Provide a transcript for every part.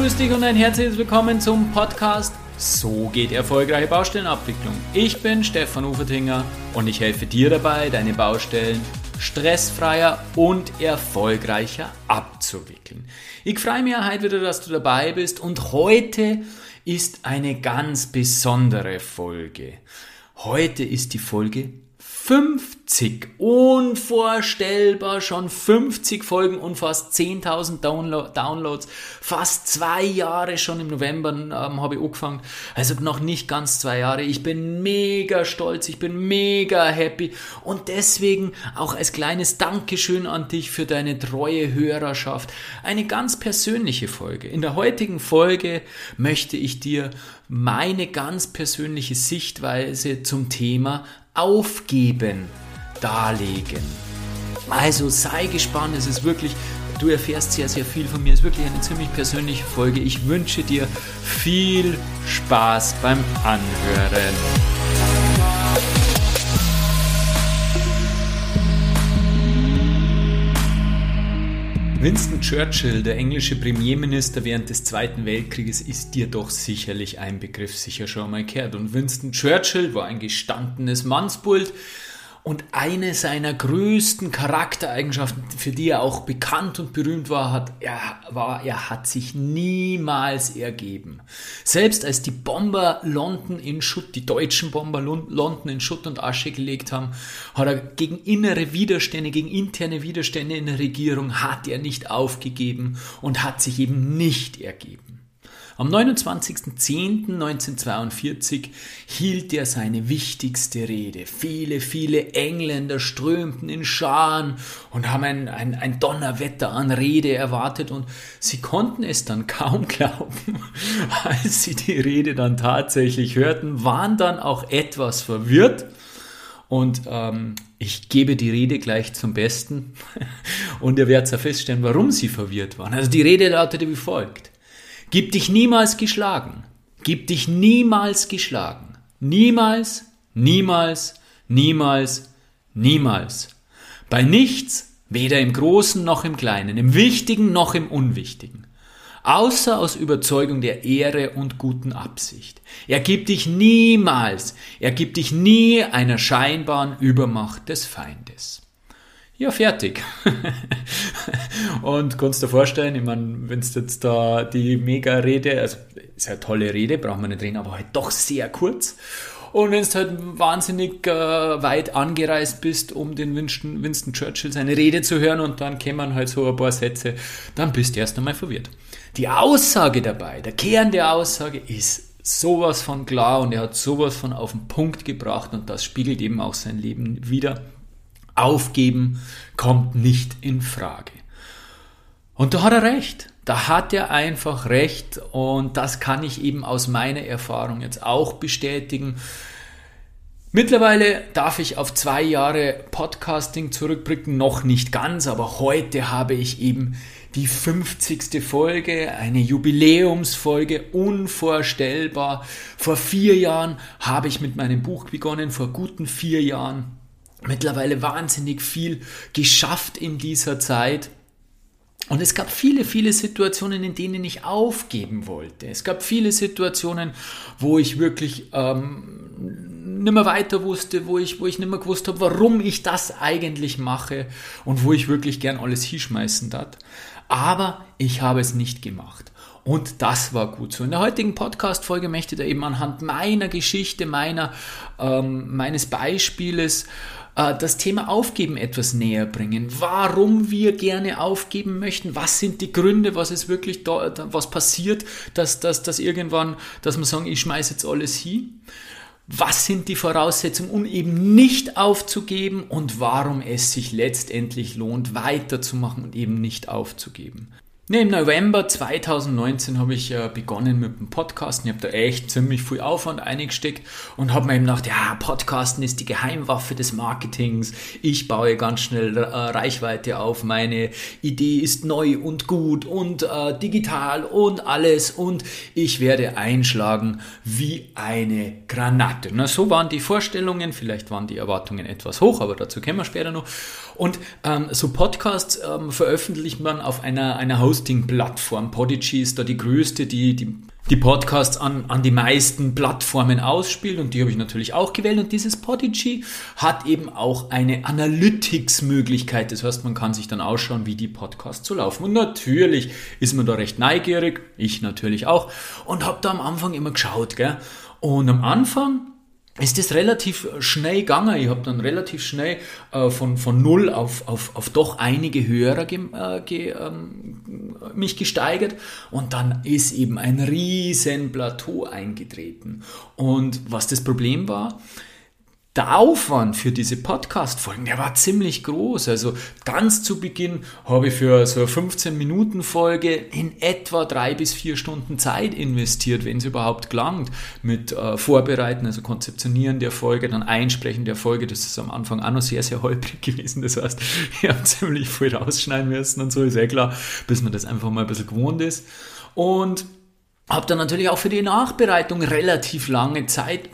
grüß dich und ein herzliches Willkommen zum Podcast So geht erfolgreiche Baustellenabwicklung. Ich bin Stefan Ufertinger und ich helfe dir dabei, deine Baustellen stressfreier und erfolgreicher abzuwickeln. Ich freue mich heute wieder, dass du dabei bist und heute ist eine ganz besondere Folge. Heute ist die Folge 50. Unvorstellbar, schon 50 Folgen und fast 10.000 Downloads. Fast zwei Jahre schon im November ähm, habe ich angefangen. Also noch nicht ganz zwei Jahre. Ich bin mega stolz, ich bin mega happy. Und deswegen auch als kleines Dankeschön an dich für deine treue Hörerschaft. Eine ganz persönliche Folge. In der heutigen Folge möchte ich dir meine ganz persönliche Sichtweise zum Thema Aufgeben darlegen. Also sei gespannt, es ist wirklich, du erfährst sehr, sehr viel von mir. Es ist wirklich eine ziemlich persönliche Folge. Ich wünsche dir viel Spaß beim Anhören. Winston Churchill, der englische Premierminister während des Zweiten Weltkrieges, ist dir doch sicherlich ein Begriff sicher schon mal gehört. Und Winston Churchill war ein gestandenes Mannsbild, und eine seiner größten Charaktereigenschaften, für die er auch bekannt und berühmt war, hat, er, war, er hat sich niemals ergeben. Selbst als die Bomber London in Schutt, die deutschen Bomber London in Schutt und Asche gelegt haben, hat er gegen innere Widerstände, gegen interne Widerstände in der Regierung, hat er nicht aufgegeben und hat sich eben nicht ergeben. Am 29.10.1942 hielt er seine wichtigste Rede. Viele, viele Engländer strömten in Scharen und haben ein, ein, ein Donnerwetter an Rede erwartet und sie konnten es dann kaum glauben, als sie die Rede dann tatsächlich hörten, waren dann auch etwas verwirrt. Und ähm, ich gebe die Rede gleich zum Besten und ihr werdet ja feststellen, warum sie verwirrt waren. Also die Rede lautete wie folgt. Gib dich niemals geschlagen. Gib dich niemals geschlagen. Niemals, niemals, niemals, niemals. Bei nichts, weder im Großen noch im Kleinen, im Wichtigen noch im Unwichtigen. Außer aus Überzeugung der Ehre und guten Absicht. Ergib dich niemals, ergib dich nie einer scheinbaren Übermacht des Feindes ja, fertig. und kannst dir vorstellen, ich meine, wenn es jetzt da die Mega-Rede, also ist ja eine tolle Rede, brauchen wir nicht reden, aber halt doch sehr kurz. Und wenn du halt wahnsinnig äh, weit angereist bist, um den Winston, Winston Churchill seine Rede zu hören und dann kämen halt so ein paar Sätze, dann bist du erst einmal verwirrt. Die Aussage dabei, der Kern der Aussage ist sowas von klar und er hat sowas von auf den Punkt gebracht und das spiegelt eben auch sein Leben wieder. Aufgeben kommt nicht in Frage. Und da hat er recht. Da hat er einfach recht und das kann ich eben aus meiner Erfahrung jetzt auch bestätigen. Mittlerweile darf ich auf zwei Jahre Podcasting zurückblicken, noch nicht ganz, aber heute habe ich eben die 50. Folge, eine Jubiläumsfolge, unvorstellbar. Vor vier Jahren habe ich mit meinem Buch begonnen, vor guten vier Jahren mittlerweile wahnsinnig viel geschafft in dieser Zeit. Und es gab viele, viele Situationen, in denen ich aufgeben wollte. Es gab viele Situationen, wo ich wirklich ähm, nicht mehr weiter wusste, wo ich, wo ich nicht mehr gewusst habe, warum ich das eigentlich mache und wo ich wirklich gern alles hinschmeißen darf. Aber ich habe es nicht gemacht. Und das war gut so. In der heutigen Podcast-Folge möchte ich da eben anhand meiner Geschichte, meiner, ähm, meines Beispieles äh, das Thema Aufgeben etwas näher bringen. Warum wir gerne aufgeben möchten, was sind die Gründe, was ist wirklich da, was passiert, dass, dass, dass irgendwann, dass man sagen, ich schmeiße jetzt alles hin. Was sind die Voraussetzungen, um eben nicht aufzugeben und warum es sich letztendlich lohnt, weiterzumachen und eben nicht aufzugeben. Ne, Im November 2019 habe ich äh, begonnen mit dem Podcasten. Ich habe da echt ziemlich viel Aufwand eingesteckt und habe mir eben gedacht, ja, Podcasten ist die Geheimwaffe des Marketings. Ich baue ganz schnell äh, Reichweite auf. Meine Idee ist neu und gut und äh, digital und alles und ich werde einschlagen wie eine Granate. Na, so waren die Vorstellungen. Vielleicht waren die Erwartungen etwas hoch, aber dazu kommen wir später noch. Und ähm, so Podcasts ähm, veröffentlicht man auf einer, einer Host Hosting-Plattform. Podigy ist da die größte, die, die die Podcasts an, an die meisten Plattformen ausspielt und die habe ich natürlich auch gewählt und dieses Podigy hat eben auch eine Analytics-Möglichkeit. Das heißt, man kann sich dann ausschauen, wie die Podcasts so laufen. Und natürlich ist man da recht neugierig, ich natürlich auch und habe da am Anfang immer geschaut. Gell? Und am Anfang ist das relativ schnell gegangen. Ich habe dann relativ schnell äh, von, von null auf, auf, auf doch einige Hörer ge, äh, ge, ähm, mich gesteigert und dann ist eben ein riesen Plateau eingetreten. Und was das Problem war, der Aufwand für diese Podcast-Folgen, der war ziemlich groß. Also ganz zu Beginn habe ich für so eine 15-Minuten-Folge in etwa drei bis vier Stunden Zeit investiert, wenn es überhaupt gelangt, mit äh, Vorbereiten, also Konzeptionieren der Folge, dann Einsprechen der Folge. Das ist am Anfang auch noch sehr, sehr holprig gewesen. Das heißt, ich habe ziemlich viel rausschneiden müssen und so, ist eh klar, bis man das einfach mal ein bisschen gewohnt ist. Und habe dann natürlich auch für die Nachbereitung relativ lange Zeit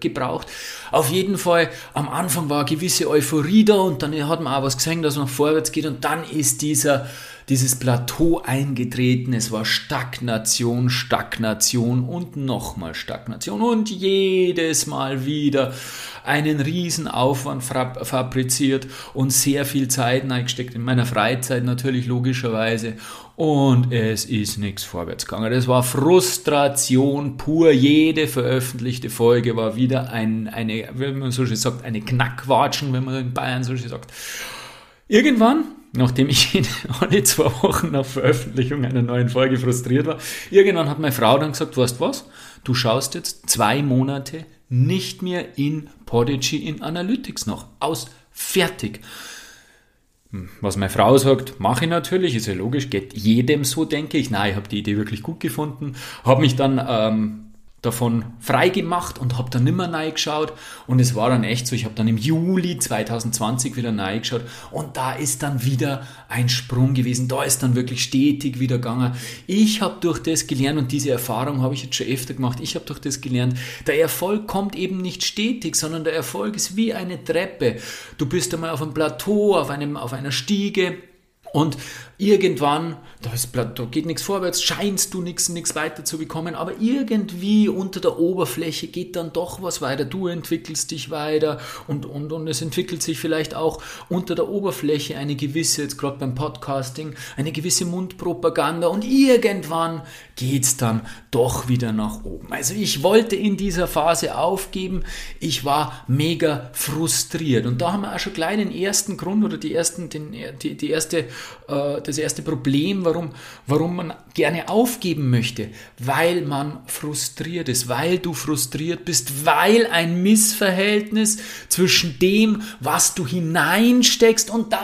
gebraucht. Auf jeden Fall, am Anfang war eine gewisse Euphorie da und dann hat man auch was gesehen, dass man vorwärts geht und dann ist dieser, dieses Plateau eingetreten. Es war Stagnation, Stagnation und nochmal Stagnation und jedes Mal wieder einen riesen Aufwand fabriziert und sehr viel Zeit eingesteckt, in meiner Freizeit natürlich logischerweise und es ist nichts vorwärts gegangen. Das war Frustration pur. Jede veröffentlichte Folge war wieder ein, eine, wie man so schön sagt, eine Knackwatschen, wenn man in Bayern so schön sagt. Irgendwann, nachdem ich alle zwei Wochen nach Veröffentlichung einer neuen Folge frustriert war, irgendwann hat meine Frau dann gesagt, weißt was, du schaust jetzt zwei Monate nicht mehr in Podigy in Analytics noch. Aus. Fertig. Was meine Frau sagt, mache ich natürlich, ist ja logisch, geht jedem so, denke ich. Nein, ich habe die Idee wirklich gut gefunden, habe mich dann ähm, davon freigemacht und habe dann nimmer geschaut und es war dann echt so, ich habe dann im Juli 2020 wieder geschaut und da ist dann wieder ein Sprung gewesen, da ist dann wirklich stetig wieder gegangen. Ich habe durch das gelernt und diese Erfahrung habe ich jetzt schon öfter gemacht, ich habe durch das gelernt, der Erfolg kommt eben nicht stetig, sondern der Erfolg ist wie eine Treppe. Du bist einmal auf einem Plateau, auf, einem, auf einer Stiege und irgendwann, da, ist, da geht nichts vorwärts, scheinst du nichts, nichts weiter zu bekommen, aber irgendwie unter der Oberfläche geht dann doch was weiter. Du entwickelst dich weiter und, und, und es entwickelt sich vielleicht auch unter der Oberfläche eine gewisse, jetzt gerade beim Podcasting, eine gewisse Mundpropaganda und irgendwann geht es dann doch wieder nach oben. Also ich wollte in dieser Phase aufgeben, ich war mega frustriert und da haben wir auch schon gleich den ersten Grund oder die, ersten, den, die, die erste äh, das erste Problem, warum, warum man gerne aufgeben möchte, weil man frustriert ist, weil du frustriert bist, weil ein Missverhältnis zwischen dem, was du hineinsteckst und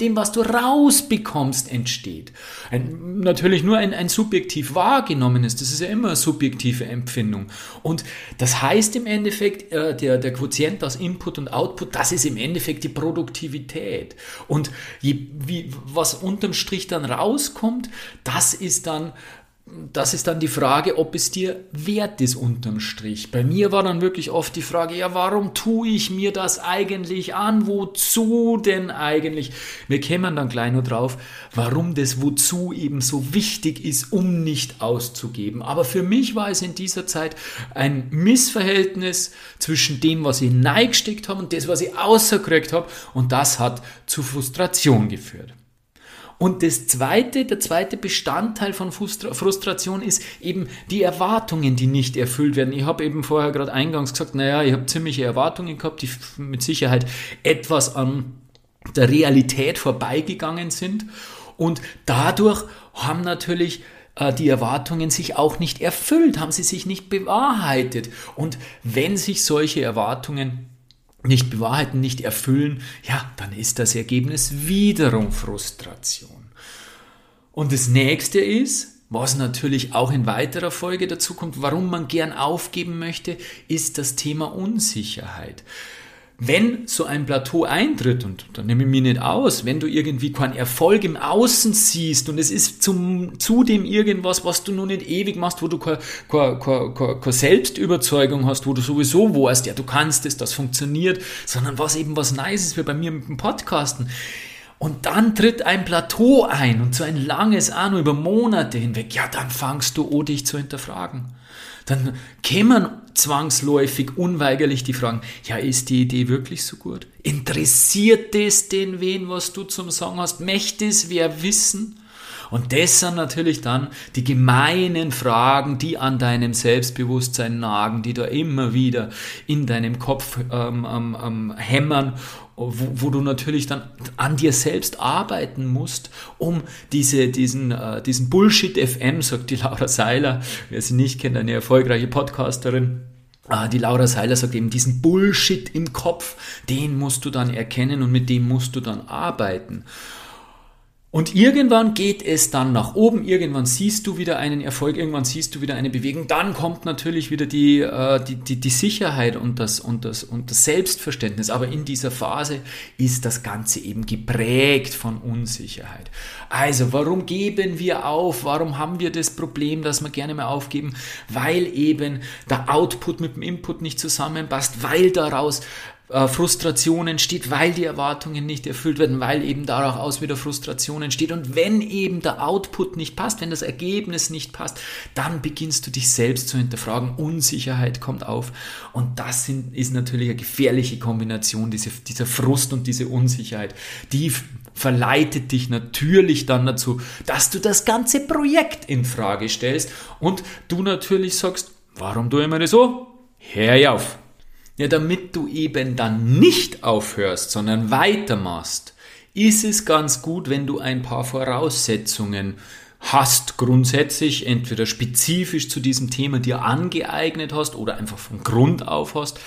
dem, was du rausbekommst, entsteht. Ein, natürlich nur ein, ein subjektiv wahrgenommenes, das ist ja immer eine subjektive Empfindung. Und das heißt im Endeffekt, äh, der, der Quotient aus Input und Output, das ist im Endeffekt die Produktivität. Und je, wie, was unterm Strich dann rauskommt, das ist dann das ist dann die Frage, ob es dir wert ist unterm Strich. Bei mir war dann wirklich oft die Frage, ja, warum tue ich mir das eigentlich an? Wozu denn eigentlich? Wir kämen dann gleich nur drauf, warum das Wozu eben so wichtig ist, um nicht auszugeben. Aber für mich war es in dieser Zeit ein Missverhältnis zwischen dem, was ich neigesteckt habe und das, was ich außerkriegt habe. Und das hat zu Frustration geführt. Und das zweite, der zweite Bestandteil von Frustration ist eben die Erwartungen, die nicht erfüllt werden. Ich habe eben vorher gerade eingangs gesagt, naja, ich habe ziemliche Erwartungen gehabt, die mit Sicherheit etwas an der Realität vorbeigegangen sind. Und dadurch haben natürlich äh, die Erwartungen sich auch nicht erfüllt, haben sie sich nicht bewahrheitet. Und wenn sich solche Erwartungen nicht bewahrheiten, nicht erfüllen, ja, dann ist das Ergebnis wiederum Frustration. Und das nächste ist, was natürlich auch in weiterer Folge dazu kommt, warum man gern aufgeben möchte, ist das Thema Unsicherheit wenn so ein Plateau eintritt, und da nehme ich mich nicht aus, wenn du irgendwie keinen Erfolg im Außen siehst und es ist zum, zudem irgendwas, was du noch nicht ewig machst, wo du keine, keine, keine, keine Selbstüberzeugung hast, wo du sowieso weißt, ja, du kannst es, das funktioniert, sondern was eben was Nice ist, wie bei mir mit dem Podcasten. Und dann tritt ein Plateau ein und so ein langes An über Monate hinweg. Ja, dann fangst du an, dich zu hinterfragen. Dann kämen zwangsläufig, unweigerlich die Fragen, ja, ist die Idee wirklich so gut? Interessiert es den wen, was du zum Sagen hast? Möchte es wer wissen? Und das sind natürlich dann die gemeinen Fragen, die an deinem Selbstbewusstsein nagen, die da immer wieder in deinem Kopf ähm, ähm, ähm, hämmern, wo, wo, du natürlich dann an dir selbst arbeiten musst, um diese, diesen, äh, diesen Bullshit FM, sagt die Laura Seiler, wer sie nicht kennt, eine erfolgreiche Podcasterin, äh, die Laura Seiler sagt eben, diesen Bullshit im Kopf, den musst du dann erkennen und mit dem musst du dann arbeiten. Und irgendwann geht es dann nach oben, irgendwann siehst du wieder einen Erfolg, irgendwann siehst du wieder eine Bewegung, dann kommt natürlich wieder die, äh, die, die, die Sicherheit und das, und, das, und das Selbstverständnis. Aber in dieser Phase ist das Ganze eben geprägt von Unsicherheit. Also, warum geben wir auf? Warum haben wir das Problem, dass wir gerne mal aufgeben? Weil eben der Output mit dem Input nicht zusammenpasst, weil daraus äh, Frustration entsteht, weil die Erwartungen nicht erfüllt werden, weil eben daraus wieder Frustration entsteht. Und wenn eben der Output nicht passt, wenn das Ergebnis nicht passt, dann beginnst du dich selbst zu hinterfragen. Unsicherheit kommt auf. Und das sind, ist natürlich eine gefährliche Kombination, diese, dieser Frust und diese Unsicherheit. Die verleitet dich natürlich dann dazu, dass du das ganze Projekt in Frage stellst und du natürlich sagst, warum tue ich mir das so? Hör auf. Ja, damit du eben dann nicht aufhörst, sondern weitermachst, ist es ganz gut, wenn du ein paar Voraussetzungen hast, grundsätzlich entweder spezifisch zu diesem Thema dir angeeignet hast oder einfach von Grund auf hast,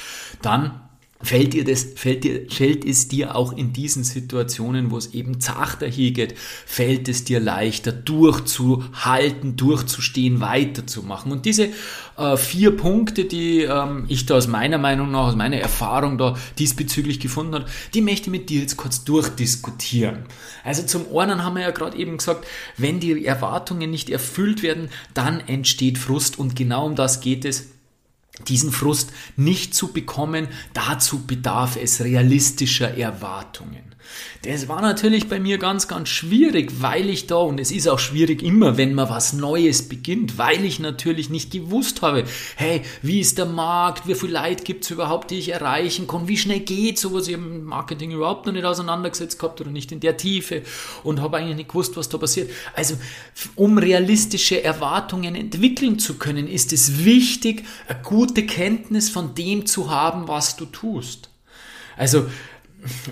dann Fällt, dir das, fällt, dir, fällt es dir auch in diesen Situationen, wo es eben zachter hier geht, fällt es dir leichter durchzuhalten, durchzustehen, weiterzumachen. Und diese äh, vier Punkte, die ähm, ich da aus meiner Meinung nach, aus meiner Erfahrung da diesbezüglich gefunden habe, die möchte ich mit dir jetzt kurz durchdiskutieren. Also zum einen haben wir ja gerade eben gesagt, wenn die Erwartungen nicht erfüllt werden, dann entsteht Frust und genau um das geht es diesen Frust nicht zu bekommen, dazu bedarf es realistischer Erwartungen. Das war natürlich bei mir ganz, ganz schwierig, weil ich da, und es ist auch schwierig immer, wenn man was Neues beginnt, weil ich natürlich nicht gewusst habe, hey, wie ist der Markt, wie viel Leid gibt es überhaupt, die ich erreichen kann, wie schnell geht sowas, ich habe im Marketing überhaupt noch nicht auseinandergesetzt gehabt oder nicht in der Tiefe und habe eigentlich nicht gewusst, was da passiert. Also, um realistische Erwartungen entwickeln zu können, ist es wichtig, eine gute Kenntnis von dem zu haben, was du tust. Also,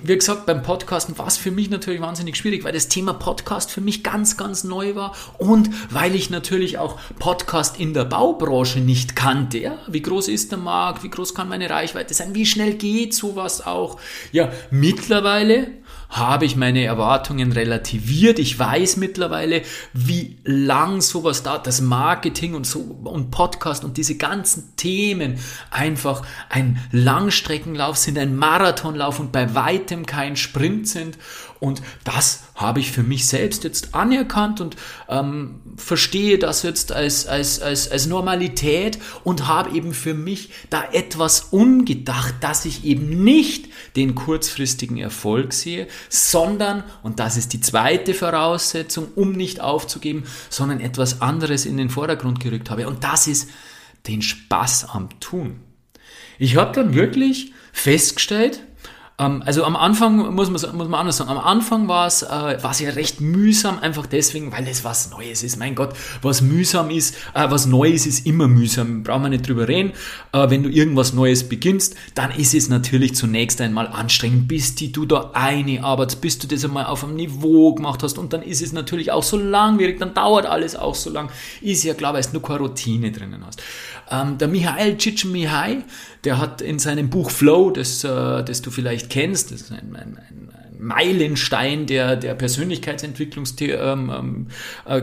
wie gesagt, beim Podcasten war es für mich natürlich wahnsinnig schwierig, weil das Thema Podcast für mich ganz, ganz neu war und weil ich natürlich auch Podcast in der Baubranche nicht kannte. Ja? Wie groß ist der Markt? Wie groß kann meine Reichweite sein? Wie schnell geht sowas auch? Ja, mittlerweile habe ich meine Erwartungen relativiert. Ich weiß mittlerweile, wie lang sowas dauert, das Marketing und so und Podcast und diese ganzen Themen einfach ein Langstreckenlauf sind, ein Marathonlauf und bei weitem kein Sprint sind. Und das habe ich für mich selbst jetzt anerkannt und ähm, verstehe das jetzt als, als, als, als Normalität und habe eben für mich da etwas umgedacht, dass ich eben nicht den kurzfristigen Erfolg sehe, sondern, und das ist die zweite Voraussetzung, um nicht aufzugeben, sondern etwas anderes in den Vordergrund gerückt habe. Und das ist den Spaß am Tun. Ich habe dann wirklich festgestellt, ähm, also am Anfang muss man, muss man anders sagen, am Anfang war es, äh, war es ja recht mühsam, einfach deswegen, weil es was Neues ist. Mein Gott, was mühsam ist, äh, was Neues ist immer mühsam, brauchen wir nicht drüber reden. Äh, wenn du irgendwas Neues beginnst, dann ist es natürlich zunächst einmal anstrengend, bis die du da eine arbeitest, bis du das einmal auf einem Niveau gemacht hast und dann ist es natürlich auch so langwierig, dann dauert alles auch so lang. Ist ja klar, weil du nur keine Routine drinnen hast. Ähm, der Michael Csikszentmihalyi, der hat in seinem Buch Flow, das, äh, das du vielleicht kennst, das ist ein, ein, ein Meilenstein der, der Persönlichkeitsentwicklungsgeschichten, ähm, ähm, äh,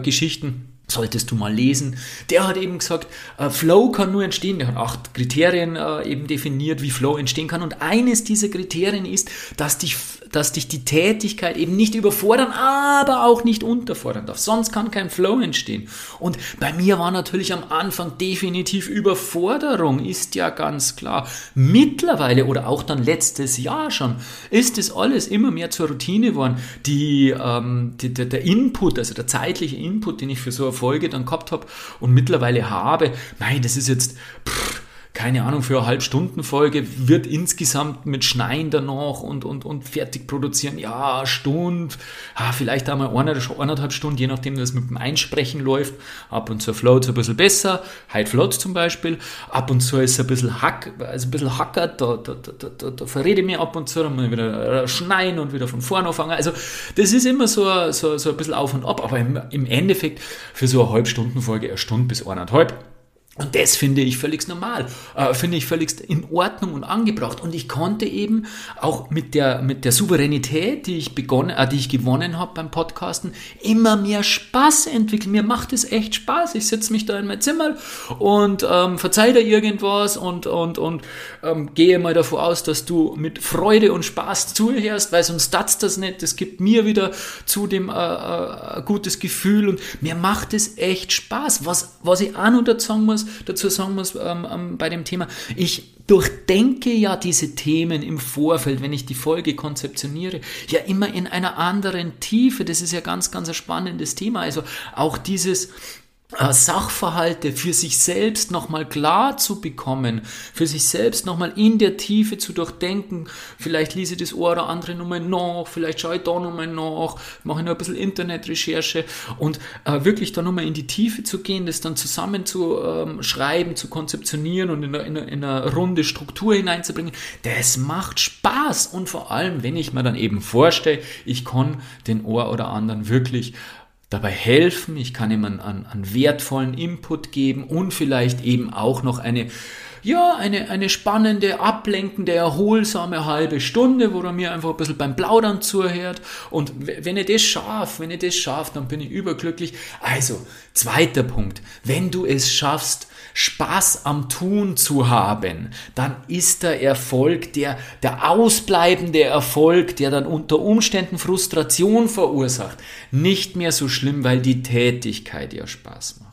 solltest du mal lesen. Der hat eben gesagt, äh, Flow kann nur entstehen. Der hat acht Kriterien äh, eben definiert, wie Flow entstehen kann. Und eines dieser Kriterien ist, dass dich, dass dich die Tätigkeit eben nicht überfordern, aber auch nicht unterfordern darf. Sonst kann kein Flow entstehen. Und bei mir war natürlich am Anfang definitiv Überforderung, ist ja ganz klar. Mittlerweile oder auch dann letztes Jahr schon, ist es alles immer mehr zur Routine geworden. Die, ähm, die, der, der Input, also der zeitliche Input, den ich für so eine Folge dann gehabt habe und mittlerweile habe, nein, das ist jetzt, pff, keine Ahnung, für eine Halbstundenfolge wird insgesamt mit Schneien danach und, und, und fertig produzieren, ja, Stunde, ah, vielleicht einmal eine, eineinhalb Stunden, je nachdem, wie das mit dem Einsprechen läuft. Ab und zu float ein bisschen besser, High Float zum Beispiel. Ab und zu ist ein bisschen hack, also ein bisschen hackert, da, da, da, da, da verrede ich mich ab und zu, dann muss ich wieder schneien und wieder von vorne anfangen. Also, das ist immer so, so, so ein bisschen auf und ab, aber im, im Endeffekt für so eine Halbstundenfolge eine Stunde bis eineinhalb und das finde ich völlig normal, äh, finde ich völlig in Ordnung und angebracht. Und ich konnte eben auch mit der, mit der Souveränität, die ich begonnen, äh, die ich gewonnen habe beim Podcasten, immer mehr Spaß entwickeln. Mir macht es echt Spaß. Ich setze mich da in mein Zimmer und ähm, verzeih dir irgendwas und, und, und ähm, gehe mal davon aus, dass du mit Freude und Spaß zuhörst, weil sonst tat's das nicht. Das gibt mir wieder zudem äh, äh, ein gutes Gefühl und mir macht es echt Spaß. Was, was ich auch noch dazu sagen muss, muss, dazu sagen muss ähm, ähm, bei dem Thema, ich durchdenke ja diese Themen im Vorfeld, wenn ich die Folge konzeptioniere, ja immer in einer anderen Tiefe. Das ist ja ganz, ganz ein spannendes Thema. Also auch dieses, Sachverhalte für sich selbst nochmal klar zu bekommen, für sich selbst nochmal in der Tiefe zu durchdenken. Vielleicht lese ich das eine oder andere nochmal nach, vielleicht schaue ich da nochmal nach, mache noch ein bisschen Internetrecherche und äh, wirklich da nochmal in die Tiefe zu gehen, das dann zusammen zu ähm, schreiben, zu konzeptionieren und in, eine, in eine runde Struktur hineinzubringen, das macht Spaß und vor allem, wenn ich mir dann eben vorstelle, ich kann den Ohr oder anderen wirklich dabei helfen, ich kann ihm einen, einen, wertvollen Input geben und vielleicht eben auch noch eine, ja, eine, eine spannende, ablenkende, erholsame halbe Stunde, wo er mir einfach ein bisschen beim Plaudern zuhört. Und wenn ich das schaffe, wenn ich das schaffe, dann bin ich überglücklich. Also, zweiter Punkt. Wenn du es schaffst, Spaß am Tun zu haben, dann ist der Erfolg, der, der ausbleibende Erfolg, der dann unter Umständen Frustration verursacht, nicht mehr so schlimm, weil die Tätigkeit ja Spaß macht.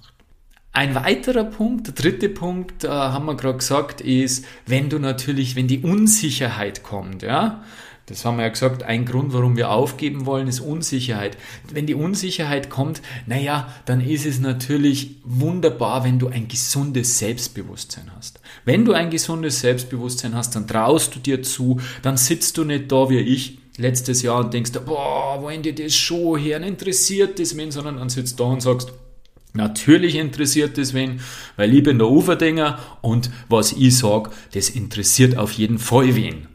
Ein weiterer Punkt, der dritte Punkt, äh, haben wir gerade gesagt, ist, wenn du natürlich, wenn die Unsicherheit kommt, ja, das haben wir ja gesagt, ein Grund, warum wir aufgeben wollen, ist Unsicherheit. Wenn die Unsicherheit kommt, naja, dann ist es natürlich wunderbar, wenn du ein gesundes Selbstbewusstsein hast. Wenn du ein gesundes Selbstbewusstsein hast, dann traust du dir zu, dann sitzt du nicht da wie ich letztes Jahr und denkst, boah, wollen die das schon hören, interessiert das wen, sondern dann sitzt da und sagst, Natürlich interessiert das wen, weil ich bin der Uferdinger und was ich sag, das interessiert auf jeden Fall wen.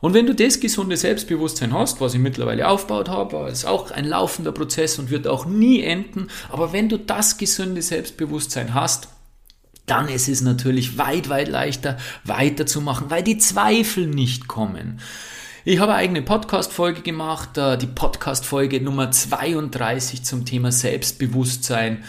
Und wenn du das gesunde Selbstbewusstsein hast, was ich mittlerweile aufgebaut habe, ist auch ein laufender Prozess und wird auch nie enden, aber wenn du das gesunde Selbstbewusstsein hast, dann ist es natürlich weit, weit leichter weiterzumachen, weil die Zweifel nicht kommen. Ich habe eine eigene Podcast-Folge gemacht, äh, die Podcast-Folge Nummer 32 zum Thema Selbstbewusstsein.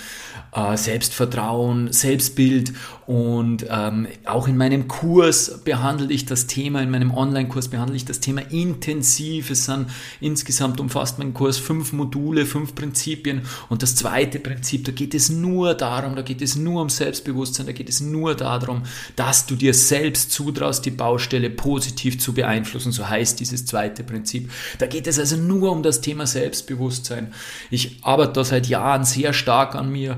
Äh, Selbstvertrauen, Selbstbild und ähm, auch in meinem Kurs behandle ich das Thema, in meinem Online-Kurs behandle ich das Thema intensiv. Es sind insgesamt umfasst mein Kurs fünf Module, fünf Prinzipien und das zweite Prinzip, da geht es nur darum, da geht es nur um Selbstbewusstsein, da geht es nur darum, dass du dir selbst zutraust, die Baustelle positiv zu beeinflussen, so heißt dieses zweite Prinzip. Da geht es also nur um das Thema Selbstbewusstsein. Ich arbeite da seit Jahren sehr stark an mir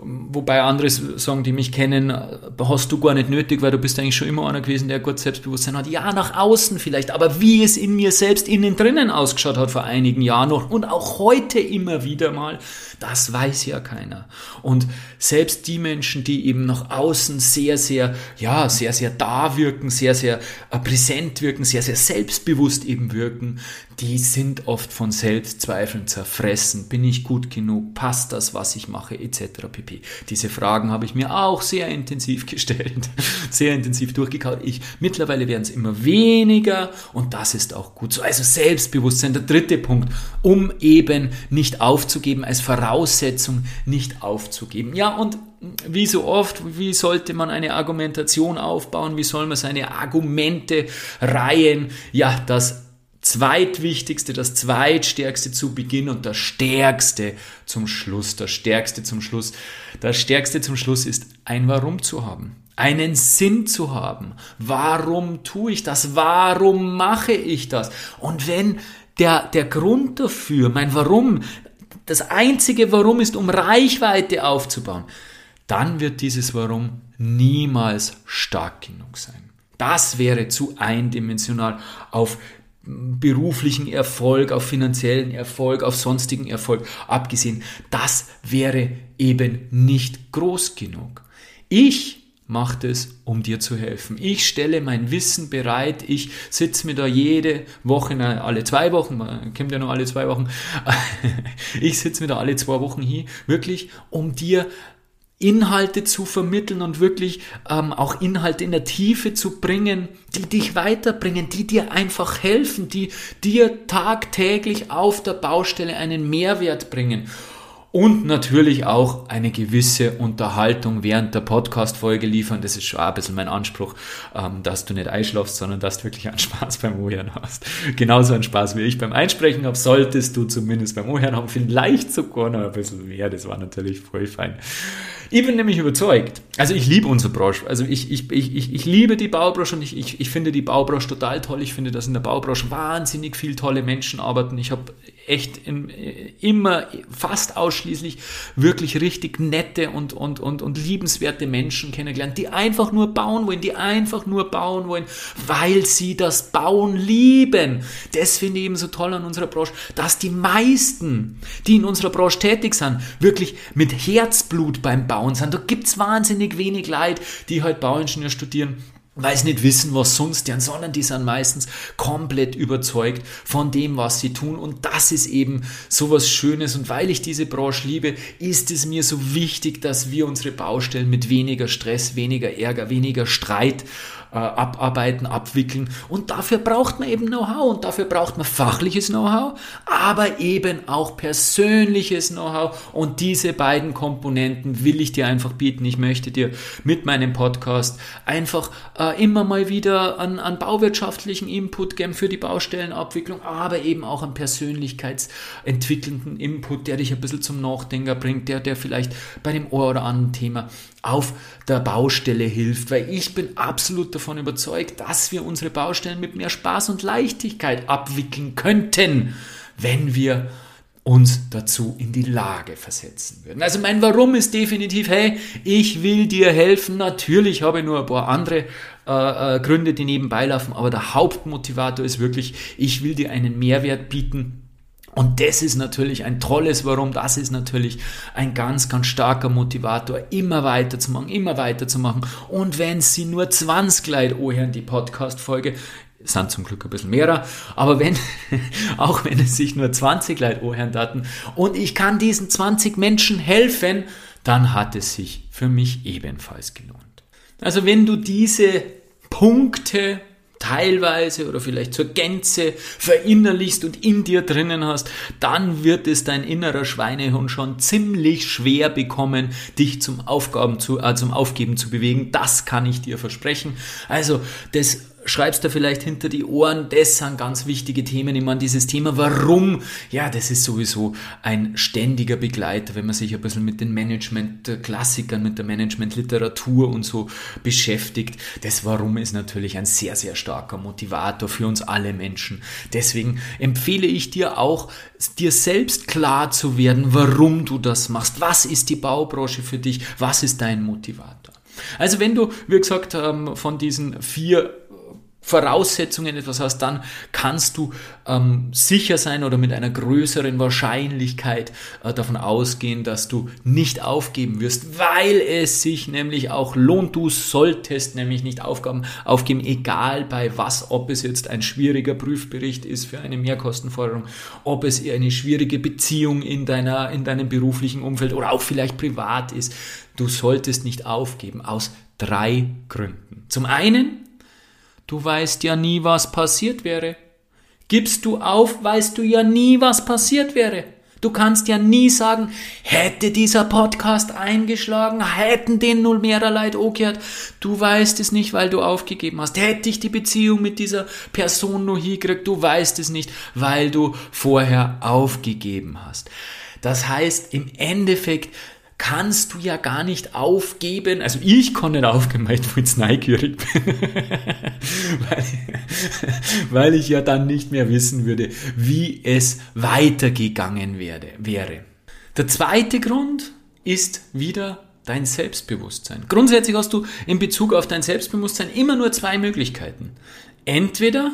Wobei andere sagen, die mich kennen, hast du gar nicht nötig, weil du bist eigentlich schon immer einer gewesen, der gut Selbstbewusstsein hat. Ja, nach außen vielleicht, aber wie es in mir selbst innen drinnen ausgeschaut hat vor einigen Jahren noch und auch heute immer wieder mal, das weiß ja keiner. Und selbst die Menschen, die eben nach außen sehr, sehr, ja, sehr, sehr da wirken, sehr, sehr äh, präsent wirken, sehr, sehr selbstbewusst eben wirken, die sind oft von Selbstzweifeln zerfressen. Bin ich gut genug? Passt das, was ich mache? Etc. pp. Pp. Diese Fragen habe ich mir auch sehr intensiv gestellt, sehr intensiv durchgekaut. Ich, mittlerweile werden es immer weniger und das ist auch gut so. Also Selbstbewusstsein, der dritte Punkt, um eben nicht aufzugeben, als Voraussetzung nicht aufzugeben. Ja, und wie so oft, wie sollte man eine Argumentation aufbauen? Wie soll man seine Argumente reihen? Ja, das zweitwichtigste, das zweitstärkste zu Beginn und das stärkste zum Schluss. Das stärkste zum Schluss. Das stärkste zum Schluss ist ein Warum zu haben. Einen Sinn zu haben. Warum tue ich das? Warum mache ich das? Und wenn der, der Grund dafür, mein Warum, das einzige Warum ist, um Reichweite aufzubauen, dann wird dieses Warum niemals stark genug sein. Das wäre zu eindimensional auf beruflichen Erfolg, auf finanziellen Erfolg, auf sonstigen Erfolg abgesehen. Das wäre eben nicht groß genug. Ich mache es, um dir zu helfen. Ich stelle mein Wissen bereit. Ich sitze mir da jede Woche, alle zwei Wochen, man kennt ja nur alle zwei Wochen, ich sitze mir da alle zwei Wochen hier, wirklich, um dir Inhalte zu vermitteln und wirklich ähm, auch Inhalte in der Tiefe zu bringen, die dich weiterbringen, die dir einfach helfen, die dir tagtäglich auf der Baustelle einen Mehrwert bringen und natürlich auch eine gewisse Unterhaltung während der Podcast-Folge liefern. Das ist schon ein bisschen mein Anspruch, ähm, dass du nicht einschlafst, sondern dass du wirklich einen Spaß beim Ohren hast. Genauso einen Spaß wie ich beim Einsprechen habe, solltest du zumindest beim Ohren haben. Vielleicht sogar noch ein bisschen mehr. Das war natürlich voll fein. Ich bin nämlich überzeugt, also ich liebe unsere Branche, also ich, ich, ich, ich, liebe die Baubranche und ich, ich, ich finde die Baubranche total toll. Ich finde, dass in der Baubranche wahnsinnig viel tolle Menschen arbeiten. Ich habe echt in, immer, fast ausschließlich wirklich richtig nette und, und, und, und liebenswerte Menschen kennengelernt, die einfach nur bauen wollen, die einfach nur bauen wollen, weil sie das Bauen lieben. Das finde ich eben so toll an unserer Branche, dass die meisten, die in unserer Branche tätig sind, wirklich mit Herzblut beim Bauen sind. Da gibt es wahnsinnig wenig Leute, die halt Bauingenieur studieren weil sie nicht wissen, was sonst deren, sondern die sind meistens komplett überzeugt von dem, was sie tun. Und das ist eben so was Schönes. Und weil ich diese Branche liebe, ist es mir so wichtig, dass wir unsere Baustellen mit weniger Stress, weniger Ärger, weniger Streit äh, abarbeiten, abwickeln. Und dafür braucht man eben Know-how und dafür braucht man fachliches Know-how, aber eben auch persönliches Know-how. Und diese beiden Komponenten will ich dir einfach bieten. Ich möchte dir mit meinem Podcast einfach äh, immer mal wieder an, an bauwirtschaftlichen Input geben für die Baustellenabwicklung, aber eben auch an persönlichkeitsentwickelnden Input, der dich ein bisschen zum Nachdenker bringt, der, der vielleicht bei dem oder anderen Thema auf der Baustelle hilft, weil ich bin absolut davon überzeugt, dass wir unsere Baustellen mit mehr Spaß und Leichtigkeit abwickeln könnten, wenn wir uns dazu in die Lage versetzen würden. Also mein Warum ist definitiv, hey, ich will dir helfen. Natürlich habe ich nur ein paar andere äh, äh, Gründe, die nebenbei laufen, aber der Hauptmotivator ist wirklich, ich will dir einen Mehrwert bieten und das ist natürlich ein tolles Warum, das ist natürlich ein ganz, ganz starker Motivator, immer weiterzumachen, immer weiterzumachen. Und wenn Sie nur 20 Leute anhören, die Podcast-Folge, sind zum Glück ein bisschen mehrer, aber wenn, auch wenn es sich nur 20 Leute anhören daten und ich kann diesen 20 Menschen helfen, dann hat es sich für mich ebenfalls gelohnt. Also wenn du diese Punkte teilweise oder vielleicht zur Gänze verinnerlichst und in dir drinnen hast, dann wird es dein innerer Schweinehund schon ziemlich schwer bekommen, dich zum Aufgaben zu, äh, zum Aufgeben zu bewegen. Das kann ich dir versprechen. Also, das schreibst du vielleicht hinter die Ohren, das sind ganz wichtige Themen. Ich meine, dieses Thema Warum, ja, das ist sowieso ein ständiger Begleiter, wenn man sich ein bisschen mit den Management-Klassikern, mit der Management-Literatur und so beschäftigt. Das Warum ist natürlich ein sehr, sehr starker Motivator für uns alle Menschen. Deswegen empfehle ich dir auch, dir selbst klar zu werden, warum du das machst. Was ist die Baubranche für dich? Was ist dein Motivator? Also wenn du, wie gesagt, ähm, von diesen vier Voraussetzungen etwas hast, dann kannst du ähm, sicher sein oder mit einer größeren Wahrscheinlichkeit äh, davon ausgehen, dass du nicht aufgeben wirst, weil es sich nämlich auch lohnt. Du solltest nämlich nicht Aufgaben aufgeben, egal bei was, ob es jetzt ein schwieriger Prüfbericht ist für eine Mehrkostenforderung, ob es eine schwierige Beziehung in deiner, in deinem beruflichen Umfeld oder auch vielleicht privat ist. Du solltest nicht aufgeben aus drei Gründen. Zum einen, Du weißt ja nie, was passiert wäre. Gibst du auf, weißt du ja nie, was passiert wäre. Du kannst ja nie sagen, hätte dieser Podcast eingeschlagen, hätten den null mehrer Leid gehört. Du weißt es nicht, weil du aufgegeben hast. Hätte ich die Beziehung mit dieser Person nur hingekriegt, du weißt es nicht, weil du vorher aufgegeben hast. Das heißt, im Endeffekt kannst du ja gar nicht aufgeben. Also ich kann nicht aufgeben, weil ich jetzt neugierig bin. weil, weil ich ja dann nicht mehr wissen würde, wie es weitergegangen werde, wäre. Der zweite Grund ist wieder dein Selbstbewusstsein. Grundsätzlich hast du in Bezug auf dein Selbstbewusstsein immer nur zwei Möglichkeiten. Entweder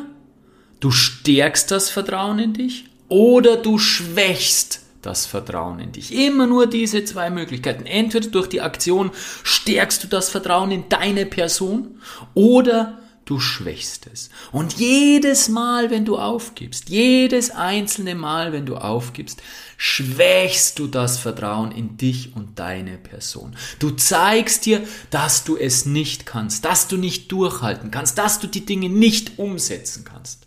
du stärkst das Vertrauen in dich oder du schwächst das Vertrauen in dich. Immer nur diese zwei Möglichkeiten. Entweder durch die Aktion stärkst du das Vertrauen in deine Person oder du schwächst es. Und jedes Mal, wenn du aufgibst, jedes einzelne Mal, wenn du aufgibst, schwächst du das Vertrauen in dich und deine Person. Du zeigst dir, dass du es nicht kannst, dass du nicht durchhalten kannst, dass du die Dinge nicht umsetzen kannst.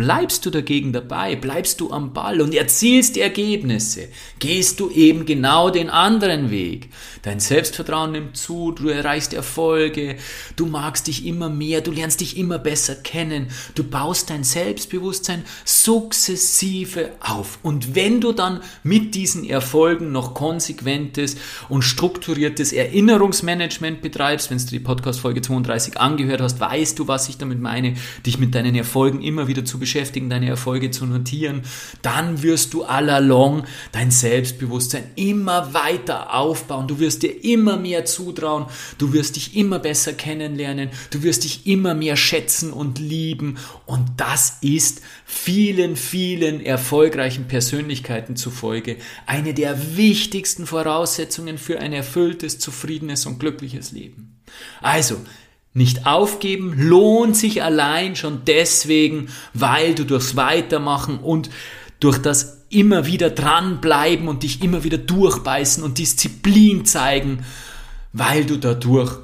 Bleibst du dagegen dabei, bleibst du am Ball und erzielst Ergebnisse, gehst du eben genau den anderen Weg. Dein Selbstvertrauen nimmt zu, du erreichst Erfolge, du magst dich immer mehr, du lernst dich immer besser kennen, du baust dein Selbstbewusstsein sukzessive auf. Und wenn du dann mit diesen Erfolgen noch konsequentes und strukturiertes Erinnerungsmanagement betreibst, wenn du die Podcast Folge 32 angehört hast, weißt du, was ich damit meine, dich mit deinen Erfolgen immer wieder zu beschäftigen beschäftigen, deine Erfolge zu notieren, dann wirst du allalong dein Selbstbewusstsein immer weiter aufbauen. Du wirst dir immer mehr zutrauen, du wirst dich immer besser kennenlernen, du wirst dich immer mehr schätzen und lieben. Und das ist vielen, vielen erfolgreichen Persönlichkeiten zufolge eine der wichtigsten Voraussetzungen für ein erfülltes, zufriedenes und glückliches Leben. Also, nicht aufgeben lohnt sich allein schon deswegen, weil du durchs Weitermachen und durch das immer wieder dranbleiben und dich immer wieder durchbeißen und Disziplin zeigen, weil du dadurch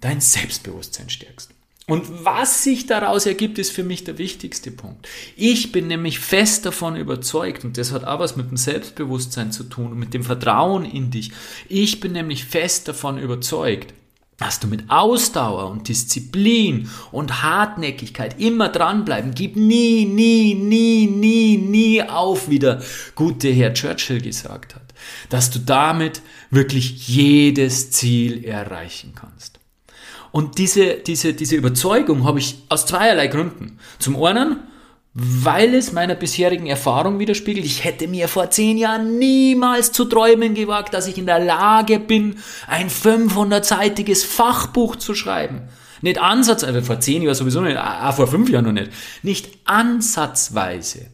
dein Selbstbewusstsein stärkst. Und was sich daraus ergibt, ist für mich der wichtigste Punkt. Ich bin nämlich fest davon überzeugt, und das hat auch was mit dem Selbstbewusstsein zu tun und mit dem Vertrauen in dich. Ich bin nämlich fest davon überzeugt, dass du mit Ausdauer und Disziplin und Hartnäckigkeit immer dranbleiben, gib nie, nie, nie, nie, nie auf, wie der gute Herr Churchill gesagt hat, dass du damit wirklich jedes Ziel erreichen kannst. Und diese, diese, diese Überzeugung habe ich aus zweierlei Gründen. Zum einen, weil es meiner bisherigen Erfahrung widerspiegelt. Ich hätte mir vor zehn Jahren niemals zu träumen gewagt, dass ich in der Lage bin, ein 500-seitiges Fachbuch zu schreiben. Nicht ansatzweise, vor zehn Jahren sowieso nicht, auch vor fünf Jahren noch nicht. Nicht ansatzweise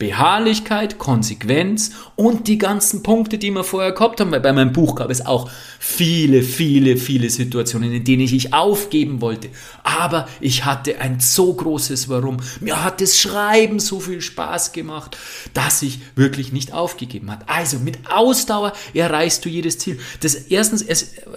Beharrlichkeit, Konsequenz und die ganzen Punkte, die wir vorher gehabt haben. Weil bei meinem Buch gab es auch viele, viele, viele Situationen, in denen ich aufgeben wollte. Aber ich hatte ein so großes Warum. Mir hat das Schreiben so viel Spaß gemacht, dass ich wirklich nicht aufgegeben habe. Also mit Ausdauer erreichst du jedes Ziel. Das erstens,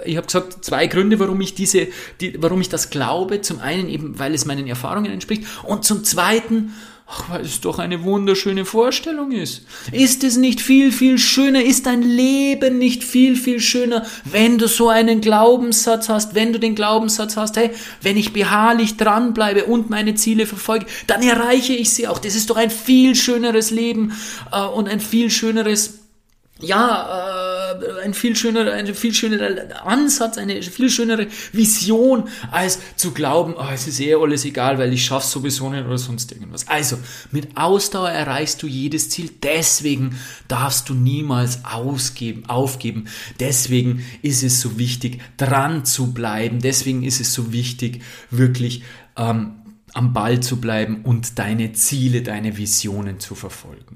ich habe gesagt, zwei Gründe, warum ich diese, die, warum ich das glaube. Zum einen eben, weil es meinen Erfahrungen entspricht. Und zum zweiten, Ach, weil es doch eine wunderschöne Vorstellung ist. Ist es nicht viel, viel schöner? Ist dein Leben nicht viel, viel schöner, wenn du so einen Glaubenssatz hast, wenn du den Glaubenssatz hast, hey, wenn ich beharrlich dranbleibe und meine Ziele verfolge, dann erreiche ich sie auch. Das ist doch ein viel schöneres Leben äh, und ein viel schöneres ja, äh, ein viel schönerer, ein viel schönerer Ansatz, eine viel schönere Vision, als zu glauben, oh, es ist eh alles egal, weil ich schaff's sowieso nicht oder sonst irgendwas. Also, mit Ausdauer erreichst du jedes Ziel, deswegen darfst du niemals ausgeben, aufgeben. Deswegen ist es so wichtig, dran zu bleiben. Deswegen ist es so wichtig, wirklich ähm, am Ball zu bleiben und deine Ziele, deine Visionen zu verfolgen.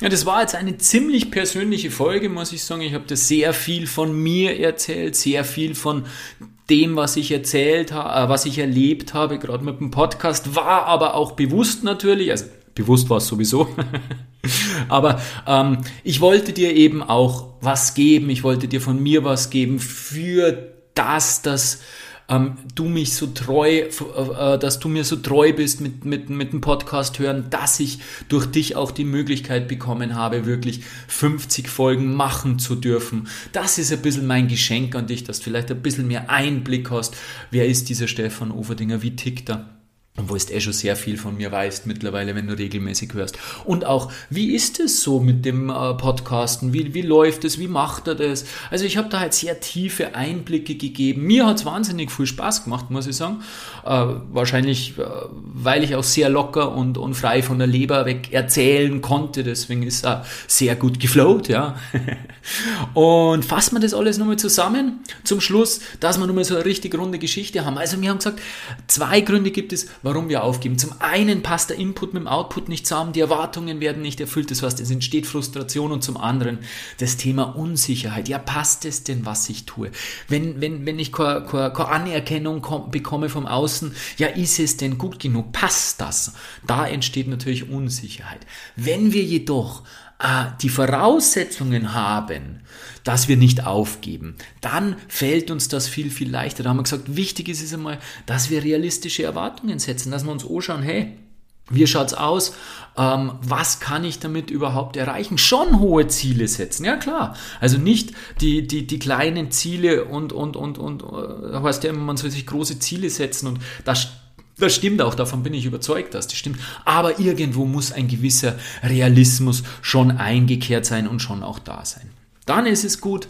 Ja, das war jetzt eine ziemlich persönliche Folge, muss ich sagen. Ich habe da sehr viel von mir erzählt, sehr viel von dem, was ich erzählt habe, äh, was ich erlebt habe, gerade mit dem Podcast, war aber auch bewusst natürlich, also bewusst war es sowieso. aber ähm, ich wollte dir eben auch was geben, ich wollte dir von mir was geben für das, dass ähm, du mich so treu, äh, äh, dass du mir so treu bist mit, mit, mit dem Podcast hören, dass ich durch dich auch die Möglichkeit bekommen habe, wirklich 50 Folgen machen zu dürfen. Das ist ein bisschen mein Geschenk an dich, dass du vielleicht ein bisschen mehr Einblick hast. Wer ist dieser Stefan Overdinger? Wie tickt er? Wo ist eh schon sehr viel von mir weißt mittlerweile, wenn du regelmäßig hörst. Und auch, wie ist es so mit dem äh, Podcasten? Wie, wie läuft es? Wie macht er das? Also ich habe da halt sehr tiefe Einblicke gegeben. Mir hat es wahnsinnig viel Spaß gemacht, muss ich sagen. Äh, wahrscheinlich, äh, weil ich auch sehr locker und, und frei von der Leber weg erzählen konnte. Deswegen ist er sehr gut geflowt, ja. und fassen wir das alles nochmal zusammen zum Schluss, dass wir nochmal so eine richtig runde Geschichte haben. Also wir haben gesagt, zwei Gründe gibt es, warum wir aufgeben. Zum einen passt der Input mit dem Output nicht zusammen, die Erwartungen werden nicht erfüllt, das heißt, es entsteht Frustration und zum anderen das Thema Unsicherheit. Ja, passt es denn, was ich tue? Wenn, wenn, wenn ich keine, keine, Anerkennung bekomme vom Außen, ja, ist es denn gut genug? Passt das? Da entsteht natürlich Unsicherheit. Wenn wir jedoch die Voraussetzungen haben, dass wir nicht aufgeben, dann fällt uns das viel, viel leichter. Da haben wir gesagt, wichtig ist es einmal, dass wir realistische Erwartungen setzen, dass wir uns anschauen, hey, wie schaut's aus? Ähm, was kann ich damit überhaupt erreichen? Schon hohe Ziele setzen, ja klar. Also nicht die, die, die kleinen Ziele und, und, und, und, äh, heißt ja man soll sich große Ziele setzen und das das stimmt auch, davon bin ich überzeugt, dass das stimmt. Aber irgendwo muss ein gewisser Realismus schon eingekehrt sein und schon auch da sein. Dann ist es gut,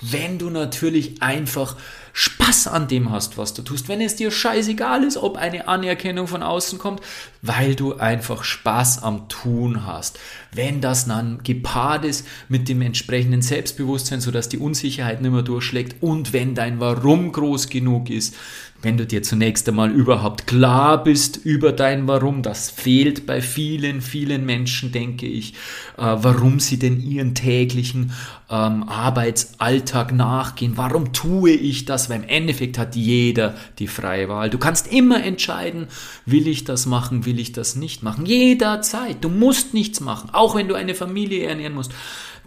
wenn du natürlich einfach Spaß an dem hast, was du tust, wenn es dir scheißegal ist, ob eine Anerkennung von außen kommt, weil du einfach Spaß am Tun hast. Wenn das dann gepaart ist mit dem entsprechenden Selbstbewusstsein, sodass die Unsicherheit nicht mehr durchschlägt und wenn dein Warum groß genug ist, wenn du dir zunächst einmal überhaupt klar bist über dein Warum, das fehlt bei vielen, vielen Menschen, denke ich, äh, warum sie denn ihren täglichen ähm, Arbeitsalltag nachgehen, warum tue ich das, weil im Endeffekt hat jeder die freie Wahl. Du kannst immer entscheiden, will ich das machen, will ich das nicht machen, jederzeit. Du musst nichts machen, auch wenn du eine Familie ernähren musst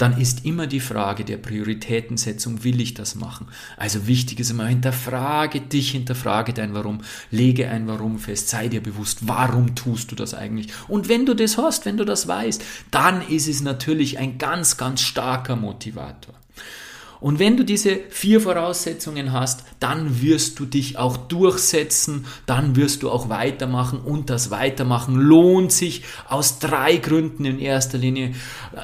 dann ist immer die Frage der Prioritätensetzung, will ich das machen? Also wichtig ist immer, hinterfrage dich, hinterfrage dein Warum, lege ein Warum fest, sei dir bewusst, warum tust du das eigentlich? Und wenn du das hast, wenn du das weißt, dann ist es natürlich ein ganz, ganz starker Motivator. Und wenn du diese vier Voraussetzungen hast, dann wirst du dich auch durchsetzen, dann wirst du auch weitermachen und das Weitermachen lohnt sich aus drei Gründen in erster Linie.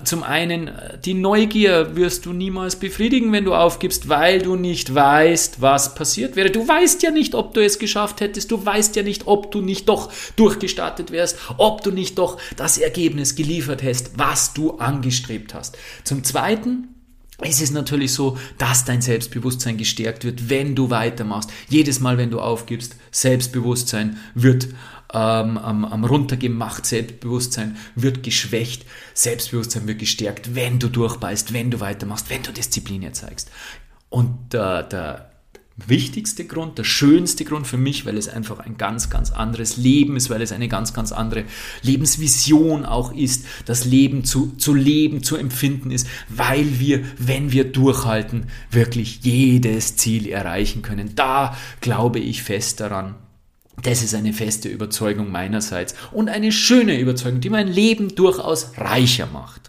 Zum einen, die Neugier wirst du niemals befriedigen, wenn du aufgibst, weil du nicht weißt, was passiert wäre. Du weißt ja nicht, ob du es geschafft hättest, du weißt ja nicht, ob du nicht doch durchgestartet wärst, ob du nicht doch das Ergebnis geliefert hast, was du angestrebt hast. Zum zweiten, ist es natürlich so, dass dein Selbstbewusstsein gestärkt wird, wenn du weitermachst. Jedes Mal, wenn du aufgibst, Selbstbewusstsein wird ähm, ähm, runtergemacht, Selbstbewusstsein wird geschwächt, Selbstbewusstsein wird gestärkt, wenn du durchbeißt, wenn du weitermachst, wenn du Disziplin zeigst. Und äh, der wichtigste Grund, der schönste Grund für mich, weil es einfach ein ganz, ganz anderes Leben ist, weil es eine ganz, ganz andere Lebensvision auch ist, das Leben zu, zu leben, zu empfinden ist, weil wir, wenn wir durchhalten, wirklich jedes Ziel erreichen können. Da glaube ich fest daran. Das ist eine feste Überzeugung meinerseits und eine schöne Überzeugung, die mein Leben durchaus reicher macht.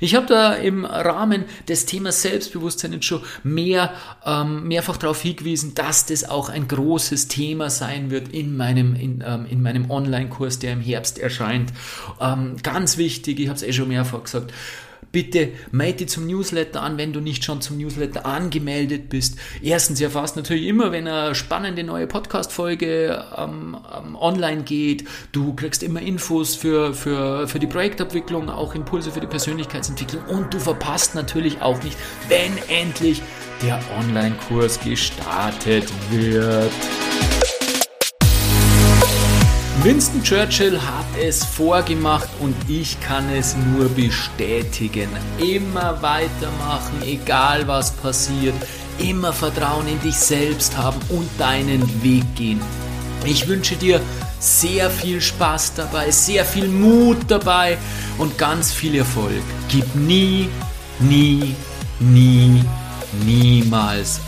Ich habe da im Rahmen des Themas Selbstbewusstsein jetzt schon mehr, ähm, mehrfach darauf hingewiesen, dass das auch ein großes Thema sein wird in meinem, in, ähm, in meinem Online-Kurs, der im Herbst erscheint. Ähm, ganz wichtig, ich habe es eh schon mehrfach gesagt, bitte melde dich zum Newsletter an, wenn du nicht schon zum Newsletter angemeldet bist. Erstens erfasst natürlich immer, wenn eine spannende neue Podcast-Folge ähm, ähm, online geht. Du kriegst immer Infos für, für, für die Projektabwicklung, auch Impulse für die Persönlichkeitsentwicklung und du verpasst natürlich auch nicht, wenn endlich der Online-Kurs gestartet wird. Winston Churchill hat es vorgemacht und ich kann es nur bestätigen. Immer weitermachen, egal was passiert. Immer Vertrauen in dich selbst haben und deinen Weg gehen. Ich wünsche dir sehr viel Spaß dabei, sehr viel Mut dabei und ganz viel Erfolg. Gib nie, nie, nie, niemals